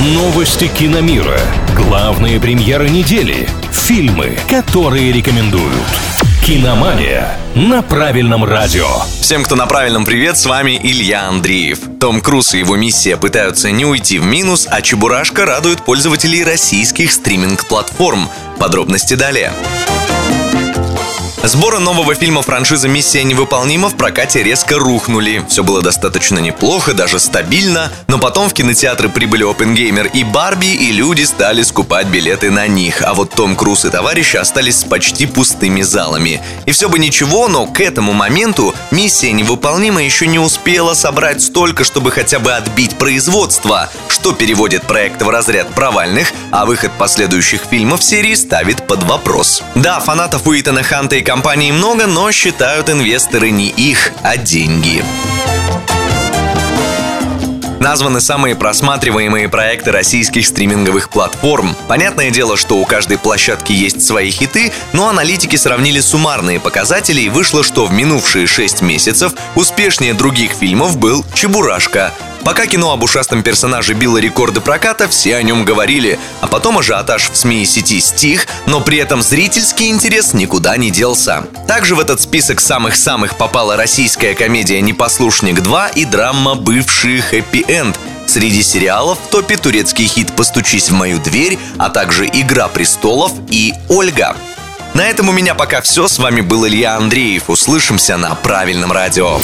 Новости киномира. Главные премьеры недели. Фильмы, которые рекомендуют. Киномания на правильном радио. Всем, кто на правильном привет, с вами Илья Андреев. Том Круз и его миссия пытаются не уйти в минус, а Чебурашка радует пользователей российских стриминг-платформ. Подробности далее. Сборы нового фильма франшизы «Миссия невыполнима» в прокате резко рухнули. Все было достаточно неплохо, даже стабильно, но потом в кинотеатры прибыли Опенгеймер и Барби, и люди стали скупать билеты на них. А вот Том Круз и товарищи остались с почти пустыми залами. И все бы ничего, но к этому моменту «Миссия невыполнима» еще не успела собрать столько, чтобы хотя бы отбить производство, что переводит проект в разряд провальных, а выход последующих фильмов серии ставит под вопрос. Да, фанатов Уитана Ханта и компаний много, но считают инвесторы не их, а деньги. Названы самые просматриваемые проекты российских стриминговых платформ. Понятное дело, что у каждой площадки есть свои хиты, но аналитики сравнили суммарные показатели и вышло, что в минувшие 6 месяцев успешнее других фильмов был «Чебурашка», Пока кино об ушастом персонаже било рекорды проката, все о нем говорили, а потом ажиотаж в СМИ и сети стих, но при этом зрительский интерес никуда не делся. Также в этот список самых-самых попала российская комедия «Непослушник 2» и драма «Бывший хэппи-энд», Среди сериалов в топе турецкий хит «Постучись в мою дверь», а также «Игра престолов» и «Ольга». На этом у меня пока все. С вами был Илья Андреев. Услышимся на правильном радио.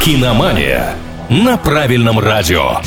Киномания на правильном радио.